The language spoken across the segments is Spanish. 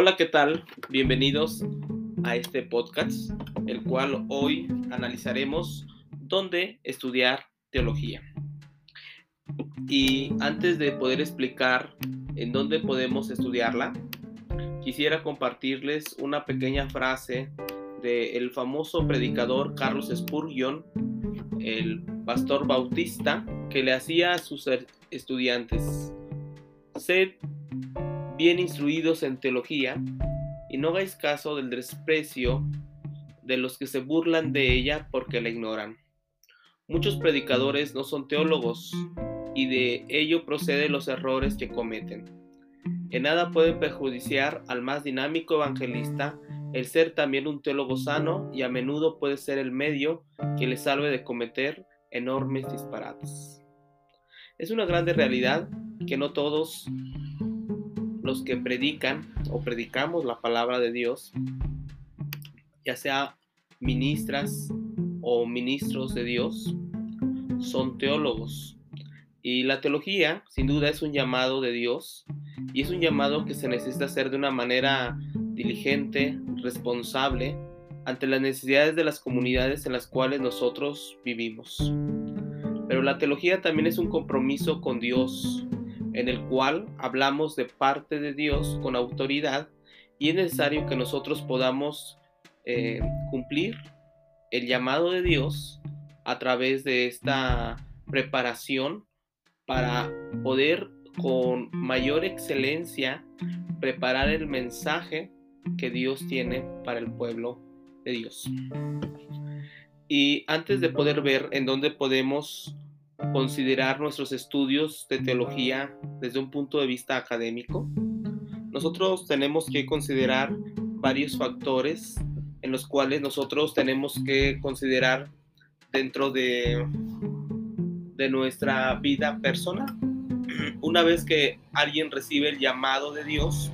Hola, ¿qué tal? Bienvenidos a este podcast, el cual hoy analizaremos dónde estudiar teología. Y antes de poder explicar en dónde podemos estudiarla, quisiera compartirles una pequeña frase del famoso predicador Carlos Spurgeon, el pastor bautista, que le hacía a sus estudiantes, sed bien instruidos en teología y no hagáis caso del desprecio de los que se burlan de ella porque la ignoran. Muchos predicadores no son teólogos y de ello proceden los errores que cometen. En nada puede perjudiciar al más dinámico evangelista el ser también un teólogo sano y a menudo puede ser el medio que le salve de cometer enormes disparates. Es una grande realidad que no todos los que predican o predicamos la palabra de Dios, ya sea ministras o ministros de Dios, son teólogos. Y la teología, sin duda, es un llamado de Dios y es un llamado que se necesita hacer de una manera diligente, responsable, ante las necesidades de las comunidades en las cuales nosotros vivimos. Pero la teología también es un compromiso con Dios, en el cual hablamos de parte de Dios con autoridad y es necesario que nosotros podamos eh, cumplir el llamado de Dios a través de esta preparación para poder con mayor excelencia preparar el mensaje que Dios tiene para el pueblo de Dios. Y antes de poder ver en dónde podemos considerar nuestros estudios de teología desde un punto de vista académico, nosotros tenemos que considerar varios factores en los cuales nosotros tenemos que considerar dentro de, de nuestra vida personal. Una vez que alguien recibe el llamado de Dios,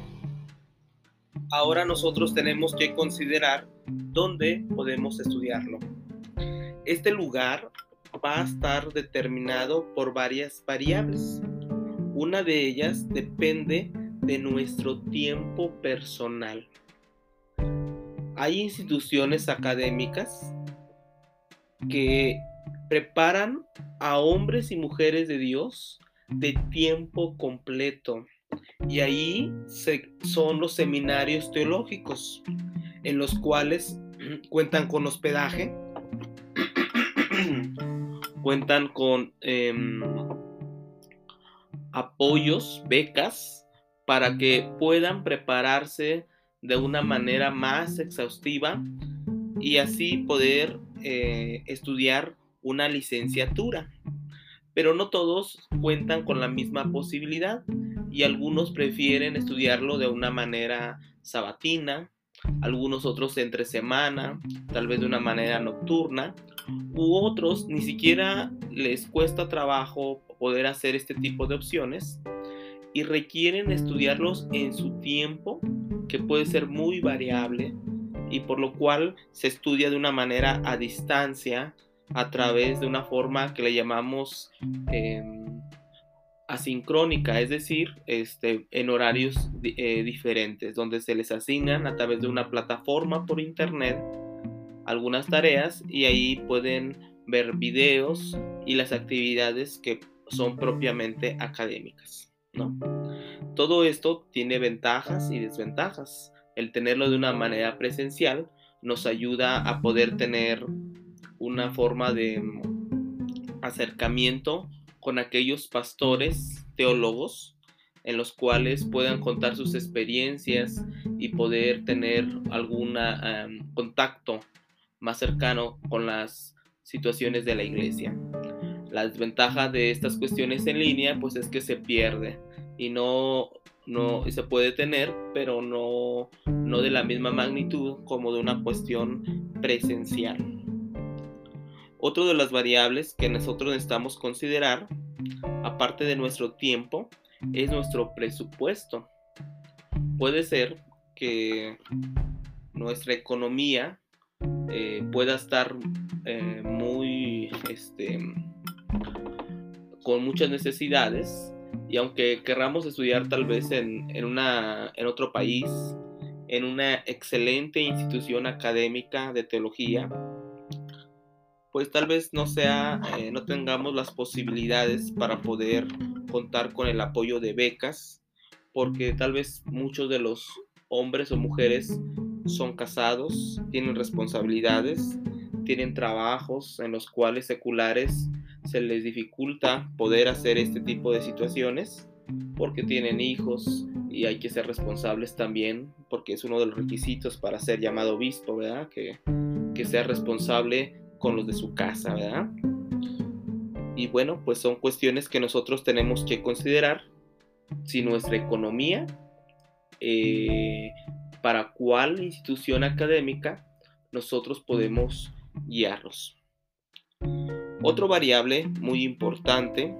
ahora nosotros tenemos que considerar dónde podemos estudiarlo. Este lugar va a estar determinado por varias variables. Una de ellas depende de nuestro tiempo personal. Hay instituciones académicas que preparan a hombres y mujeres de Dios de tiempo completo. Y ahí son los seminarios teológicos, en los cuales cuentan con hospedaje, cuentan con em, apoyos, becas, para que puedan prepararse de una manera más exhaustiva y así poder eh, estudiar una licenciatura. Pero no todos cuentan con la misma posibilidad y algunos prefieren estudiarlo de una manera sabatina, algunos otros entre semana, tal vez de una manera nocturna u otros ni siquiera les cuesta trabajo poder hacer este tipo de opciones y requieren estudiarlos en su tiempo, que puede ser muy variable y por lo cual se estudia de una manera a distancia a través de una forma que le llamamos em, asincrónica, es decir, este, en horarios eh, diferentes, donde se les asignan a través de una plataforma por internet algunas tareas y ahí pueden ver videos y las actividades que son propiamente académicas. ¿no? Todo esto tiene ventajas y desventajas. El tenerlo de una manera presencial nos ayuda a poder tener una forma de acercamiento con aquellos pastores teólogos en los cuales puedan contar sus experiencias y poder tener algún contacto más cercano con las situaciones de la iglesia. La desventaja de estas cuestiones en línea pues es que se pierde y no, no se puede tener, pero no, no de la misma magnitud como de una cuestión presencial. Otra de las variables que nosotros necesitamos considerar, aparte de nuestro tiempo, es nuestro presupuesto. Puede ser que nuestra economía eh, pueda estar eh, muy, este, con muchas necesidades. Y aunque querramos estudiar tal vez en, una, en otro país, en una excelente institución académica de teología, pues tal vez no sea, eh, no tengamos las posibilidades para poder contar con el apoyo de becas, porque tal vez muchos de los hombres o mujeres son casados, tienen responsabilidades, tienen trabajos en los cuales seculares se les dificulta poder hacer este tipo de situaciones porque tienen hijos y hay que ser responsables también porque es uno de los requisitos para ser llamado obispo, ¿verdad? Que, que sea responsable con los de su casa, ¿verdad? Y bueno, pues son cuestiones que nosotros tenemos que considerar si nuestra economía, eh, para cuál institución académica nosotros podemos guiarlos. Otro variable muy importante,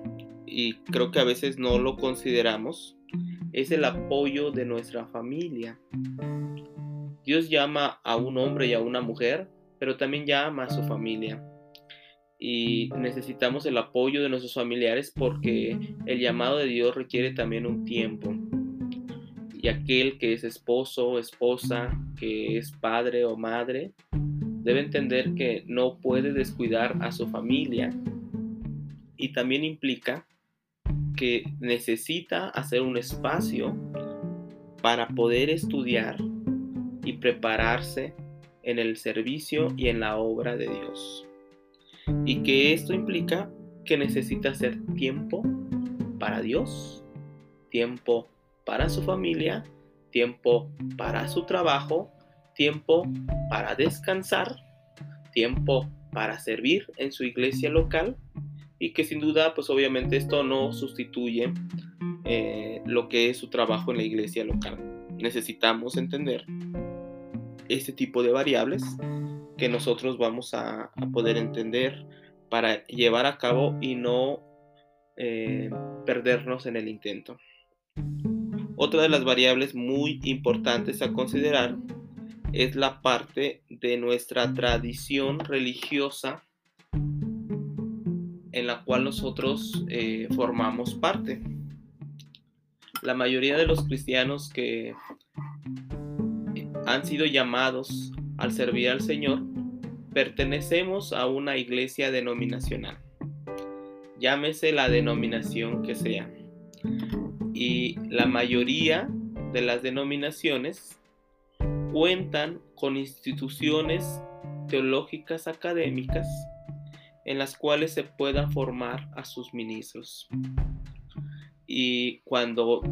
y creo que a veces no lo consideramos, es el apoyo de nuestra familia. Dios llama a un hombre y a una mujer, pero también llama a su familia. Y necesitamos el apoyo de nuestros familiares porque el llamado de Dios requiere también un tiempo. Y aquel que es esposo esposa, que es padre o madre, debe entender que no puede descuidar a su familia y también implica que necesita hacer un espacio para poder estudiar y prepararse en el servicio y en la obra de Dios. Y que esto implica que necesita hacer tiempo para Dios, tiempo para su familia, tiempo para su trabajo tiempo para descansar, tiempo para servir en su iglesia local y que sin duda pues obviamente esto no sustituye eh, lo que es su trabajo en la iglesia local. Necesitamos entender este tipo de variables que nosotros vamos a, poder entender para llevar a cabo y no eh, perdernos en el intento. Otra de las variables muy importantes a considerar es la parte de nuestra tradición religiosa en la cual nosotros eh, formamos parte. La mayoría de los cristianos que han sido llamados al servir al Señor pertenecemos a una iglesia denominacional. Llámese la denominación que sea. Y la mayoría de las denominaciones cuentan con instituciones teológicas académicas en las cuales se pueda formar a sus ministros. Y cuando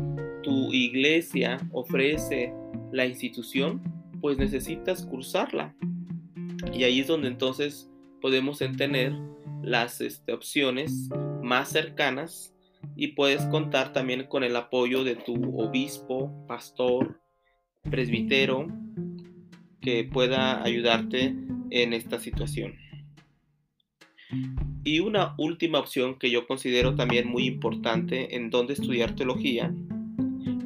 tu iglesia ofrece la institución, pues necesitas cursarla. Y ahí es donde entonces podemos tener las este, opciones más cercanas y puedes contar también con el apoyo de tu obispo, pastor, presbítero que pueda ayudarte en esta situación. Y una última opción que yo considero también muy importante en donde estudiar teología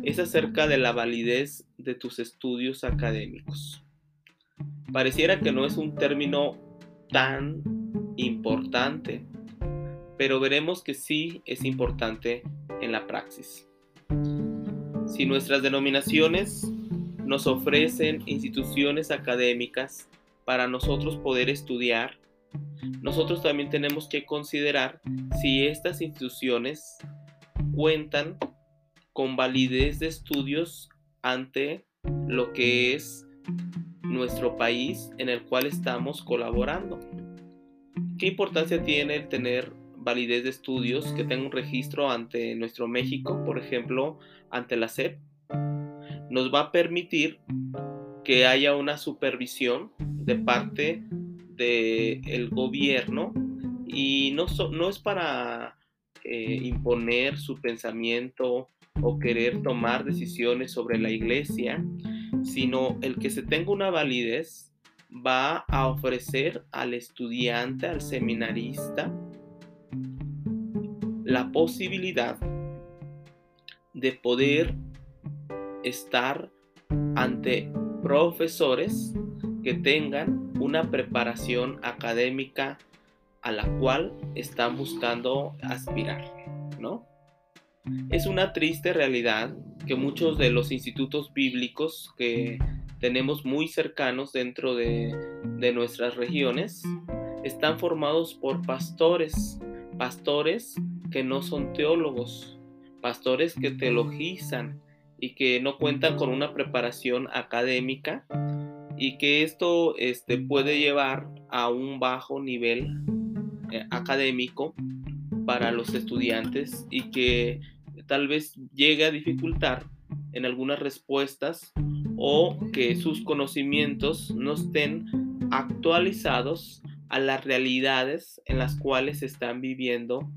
es acerca de la validez de tus estudios académicos. Pareciera que no es un término tan importante, pero veremos que sí es importante en la praxis. Si nuestras denominaciones nos ofrecen instituciones académicas para nosotros poder estudiar, nosotros también tenemos que considerar si estas instituciones cuentan con validez de estudios ante lo que es nuestro país en el cual estamos colaborando. ¿Qué importancia tiene el tener validez de estudios que tenga un registro ante nuestro México, por ejemplo, ante la SEP? nos va a permitir que haya una supervisión de parte del gobierno y no, es para eh, imponer su pensamiento o querer tomar decisiones sobre la iglesia, sino el que se tenga una validez va a ofrecer al estudiante, al seminarista, la posibilidad de poder estar ante profesores que tengan una preparación académica a la cual están buscando aspirar, ¿no? Es una triste realidad que muchos de los institutos bíblicos que tenemos muy cercanos dentro de, de nuestras regiones están formados por pastores, pastores que no son teólogos, pastores que teologizan y que no cuentan con una preparación académica y que esto este, puede llevar a un bajo nivel eh, académico para los estudiantes y que tal vez llegue a dificultar en algunas respuestas o que sus conocimientos no estén actualizados a las realidades en las cuales están viviendo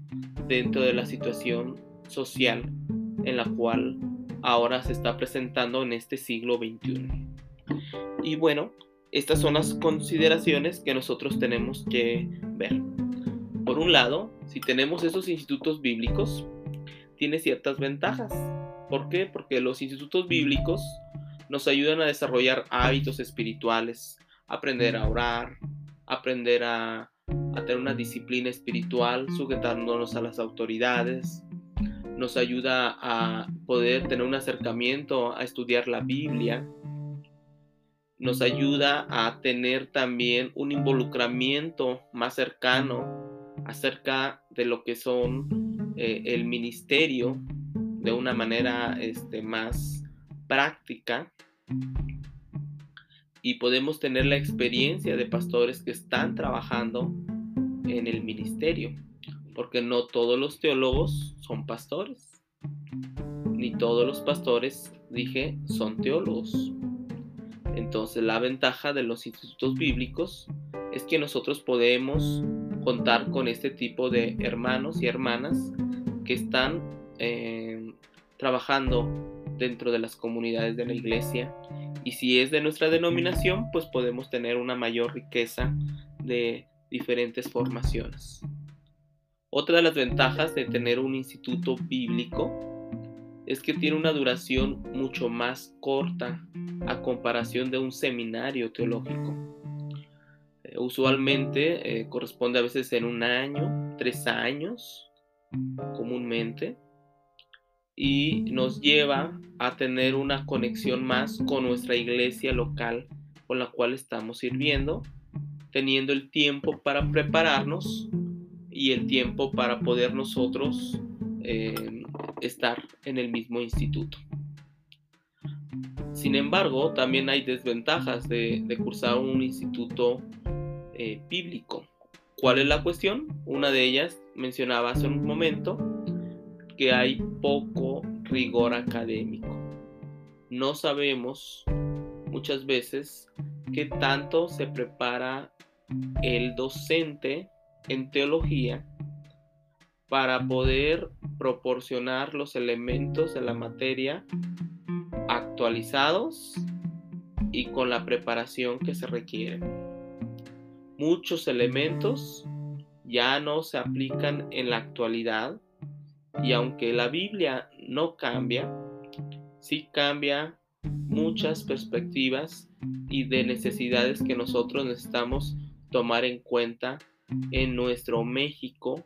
dentro de la situación social en la cual ahora se está presentando en este siglo XXI. Y bueno, estas son las consideraciones que nosotros tenemos que ver. Por un lado, si tenemos esos institutos bíblicos, tiene ciertas ventajas. ¿Por qué? Porque los institutos bíblicos nos ayudan a desarrollar hábitos espirituales, aprender a orar, aprender a, tener una disciplina espiritual, sujetándonos a las autoridades. Nos ayuda a poder tener un acercamiento a estudiar la Biblia. Nos ayuda a tener también un involucramiento más cercano acerca de lo que son eh, el ministerio de una manera este, más práctica y podemos tener la experiencia de pastores que están trabajando en el ministerio, porque no todos los teólogos son pastores, ni todos los pastores, dije, son teólogos. Entonces la ventaja de los institutos bíblicos es que nosotros podemos contar con este tipo de hermanos y hermanas que están eh, trabajando dentro de las comunidades de la iglesia y si es de nuestra denominación, pues podemos tener una mayor riqueza de diferentes formaciones. Otra de las ventajas de tener un instituto bíblico es que tiene una duración mucho más corta a comparación de un seminario teológico. Eh, usualmente eh, corresponde a veces en un año, tres años, comúnmente y nos lleva a tener una conexión más con nuestra iglesia local con la cual estamos sirviendo, teniendo el tiempo para prepararnos y el tiempo para poder nosotros eh, estar en el mismo instituto. Sin embargo, también hay desventajas de, cursar un instituto eh, bíblico. ¿Cuál es la cuestión? Una de ellas mencionaba hace un momento, que hay poco rigor académico. No sabemos muchas veces qué tanto se prepara el docente en teología para poder proporcionar los elementos de la materia actualizados y con la preparación que se requiere. Muchos elementos ya no se aplican en la actualidad y aunque la Biblia no cambia, sí cambia muchas perspectivas y de necesidades que nosotros necesitamos tomar en cuenta en nuestro México,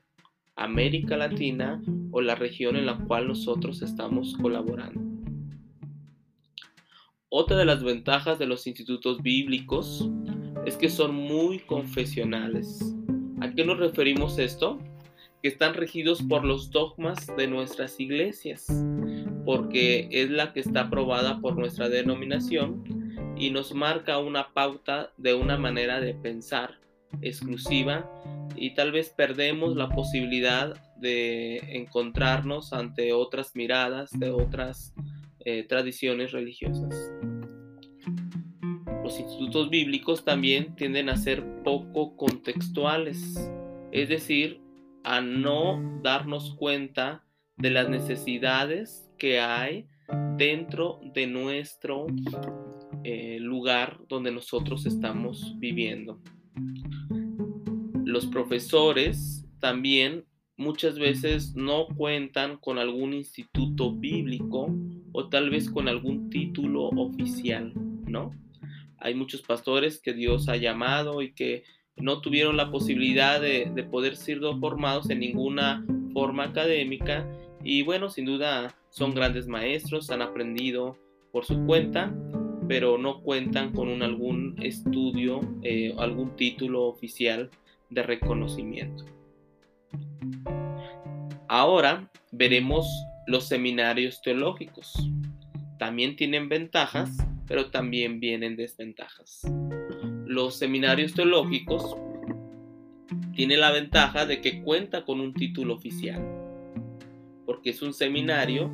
América Latina o la región en la cual nosotros estamos colaborando. Otra de las ventajas de los institutos bíblicos es que son muy confesionales. ¿A qué nos referimos esto? que están regidos por los dogmas de nuestras iglesias, porque es la que está aprobada por nuestra denominación y nos marca una pauta de una manera de pensar exclusiva y tal vez perdemos la posibilidad de encontrarnos ante otras miradas de otras eh, tradiciones religiosas. Los institutos bíblicos también tienden a ser poco contextuales, es decir, a no darnos cuenta de las necesidades que hay dentro de nuestro eh, lugar donde nosotros estamos viviendo. Los profesores también muchas veces no cuentan con algún instituto bíblico o tal vez con algún título oficial, ¿no? Hay muchos pastores que Dios ha llamado y que no tuvieron la posibilidad de, poder ser formados en ninguna forma académica y bueno, sin duda son grandes maestros, han aprendido por su cuenta pero no cuentan con algún estudio, eh, algún título oficial de reconocimiento. Ahora veremos los seminarios teológicos. También tienen ventajas, pero también vienen desventajas. Los seminarios teológicos tienen la ventaja de que cuenta con un título oficial, porque es un seminario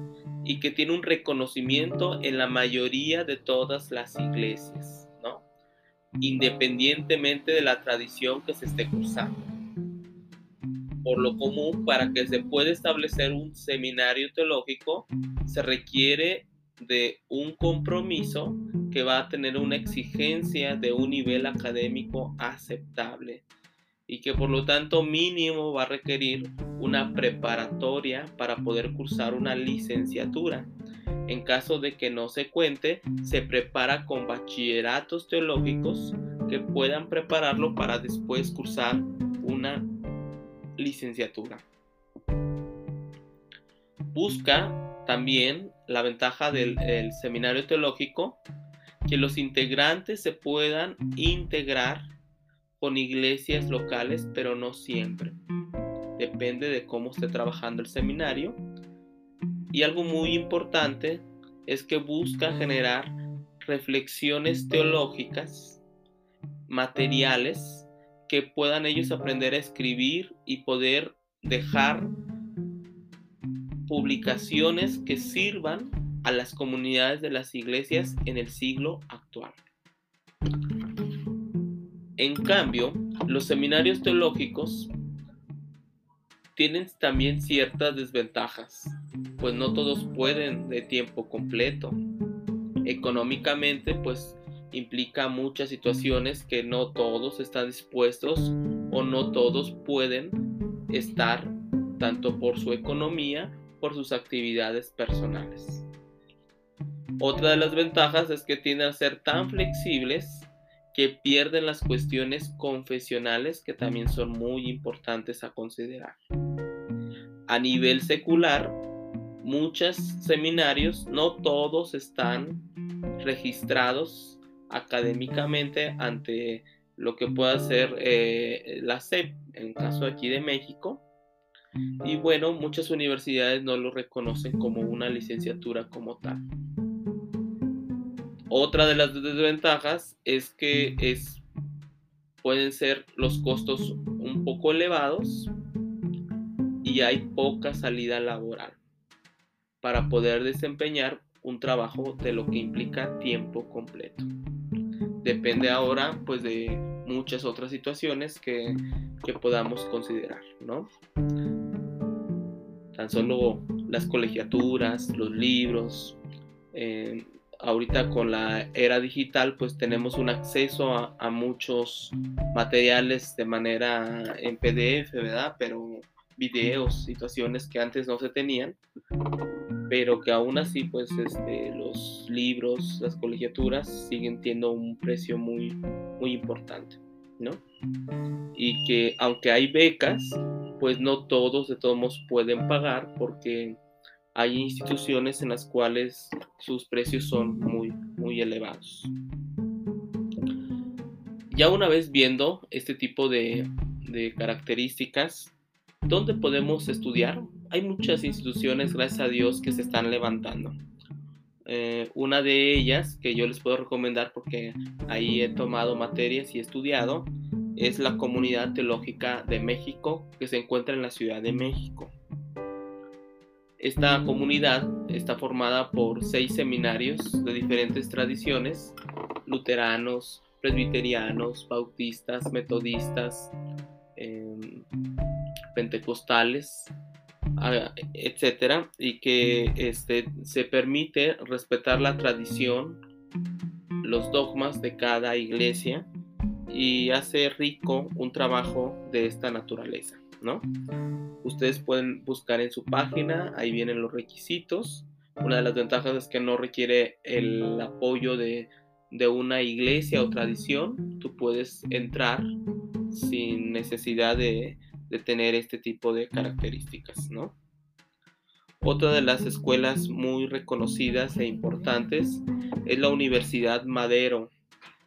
y que tiene un reconocimiento en la mayoría de todas las iglesias, ¿no? Independientemente de la tradición que se esté cursando. Por lo común, para que se pueda establecer un seminario teológico, se requiere de un compromiso que va a tener una exigencia de un nivel académico aceptable y que por lo tanto mínimo va a requerir una preparatoria para poder cursar una licenciatura. En caso de que no se cuente, se prepara con bachilleratos teológicos que puedan prepararlo para después cursar una licenciatura. Busca también la ventaja del seminario teológico que los integrantes se puedan integrar con iglesias locales, pero no siempre. Depende de cómo esté trabajando el seminario. Y algo muy importante es que busca generar reflexiones teológicas, materiales, que puedan ellos aprender a escribir y poder dejar publicaciones que sirvan a las comunidades de las iglesias en el siglo actual. En cambio, los seminarios teológicos tienen también ciertas desventajas, pues no todos pueden de tiempo completo. Económicamente, pues implica muchas situaciones que no todos están dispuestos o no todos pueden estar, tanto por su economía, por sus actividades personales. Otra de las ventajas es que tienden a ser tan flexibles que pierden las cuestiones confesionales que también son muy importantes a considerar. A nivel secular, muchos seminarios, no todos están registrados académicamente ante lo que pueda ser eh, la SEP, en el caso aquí de México. Y bueno, muchas universidades no lo reconocen como una licenciatura como tal. Otra de las desventajas es que es, pueden ser los costos un poco elevados y hay poca salida laboral para poder desempeñar un trabajo de lo que implica tiempo completo. Depende ahora pues de muchas otras situaciones que, podamos considerar, ¿no? Tan solo las colegiaturas, los libros, eh, ahorita con la era digital pues tenemos un acceso a, muchos materiales de manera en PDF, ¿verdad? Pero videos, situaciones que antes no se tenían, pero que aún así pues este, los libros, las colegiaturas siguen teniendo un precio muy, muy importante, ¿no? Y que aunque hay becas, pues no todos de todos modos pueden pagar porque hay instituciones en las cuales sus precios son muy, muy elevados. Ya una vez viendo este tipo de, características, ¿dónde podemos estudiar? Hay muchas instituciones, gracias a Dios, que se están levantando. Eh, una de ellas que yo les puedo recomendar porque ahí he tomado materias y he estudiado es la Comunidad Teológica de México que se encuentra en la Ciudad de México. Esta comunidad está formada por seis seminarios de diferentes tradiciones, luteranos, presbiterianos, bautistas, metodistas, em, pentecostales, etcétera, y que este, se permite respetar la tradición, los dogmas de cada iglesia y hace rico un trabajo de esta naturaleza. ¿No? Ustedes pueden buscar en su página, ahí vienen los requisitos. Una de las ventajas es que no requiere el apoyo de, una iglesia o tradición. Tú puedes entrar sin necesidad de, tener este tipo de características, ¿no? Otra de las escuelas muy reconocidas e importantes es la Universidad Madero.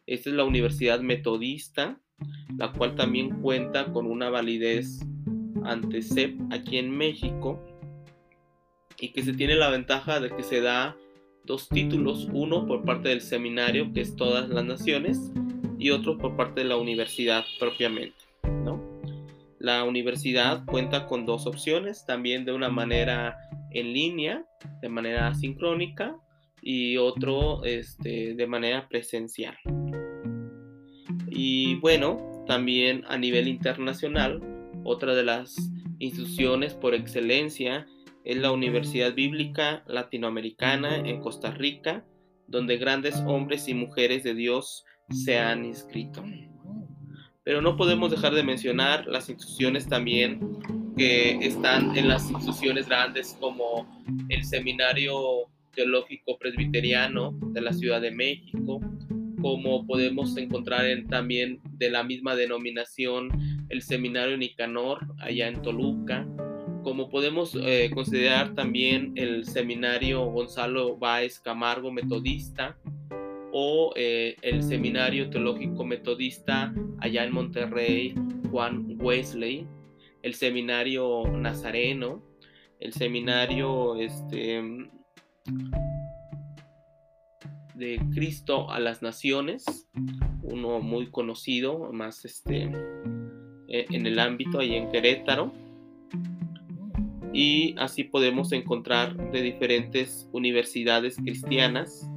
Esta es la Universidad Metodista, la cual también cuenta con una validez ante CEP aquí en México y que se tiene la ventaja de que se da dos títulos, uno por parte del seminario, que es todas las naciones, y otro por parte de la universidad propiamente. La universidad cuenta con dos opciones, también de una manera en línea, de manera sincrónica, y otro este, de manera presencial. Y bueno, también a nivel internacional, otra de las instituciones por excelencia es la Universidad Bíblica Latinoamericana en Costa Rica, donde grandes hombres y mujeres de Dios se han inscrito. Pero no podemos dejar de mencionar las instituciones también que están en las instituciones grandes como el Seminario Teológico Presbiteriano de la Ciudad de México, como podemos encontrar en, también de la misma denominación el Seminario Nicanor allá en Toluca, como podemos eh, considerar también el Seminario Gonzalo Báez Camargo Metodista, o eh, el Seminario Teológico Metodista allá en Monterrey, Juan Wesley, el Seminario Nazareno, el Seminario este, de Cristo a las Naciones, uno muy conocido, más este, e, en el ámbito ahí en Querétaro. Y así podemos encontrar de diferentes universidades cristianas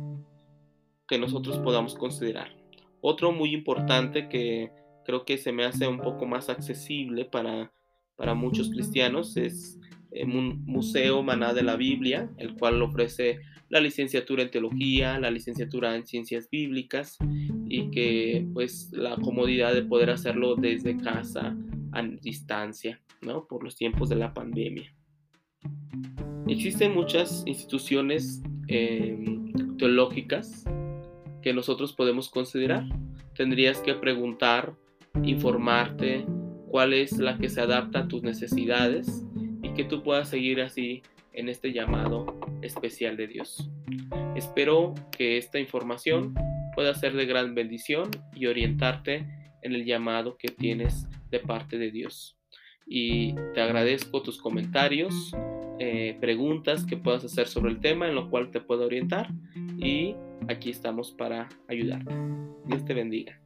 que nosotros podamos considerar. Otro muy importante que creo que se me hace un poco más accesible para, para muchos cristianos es un Museo Maná de la Biblia, el cual ofrece la licenciatura en teología, la licenciatura en ciencias bíblicas y que pues la comodidad de poder hacerlo desde casa a distancia, ¿no? Por los tiempos de la pandemia. Existen muchas instituciones em, teológicas que nosotros podemos considerar. Tendrías que preguntar, informarte cuál es la que se adapta a tus necesidades y que tú puedas seguir así en este llamado especial de Dios. Espero que esta información pueda ser de gran bendición y orientarte en el llamado que tienes de parte de Dios. Y te agradezco tus comentarios, eh, preguntas que puedas hacer sobre el tema en lo cual te puedo orientar y aquí estamos para ayudarte. Dios te bendiga.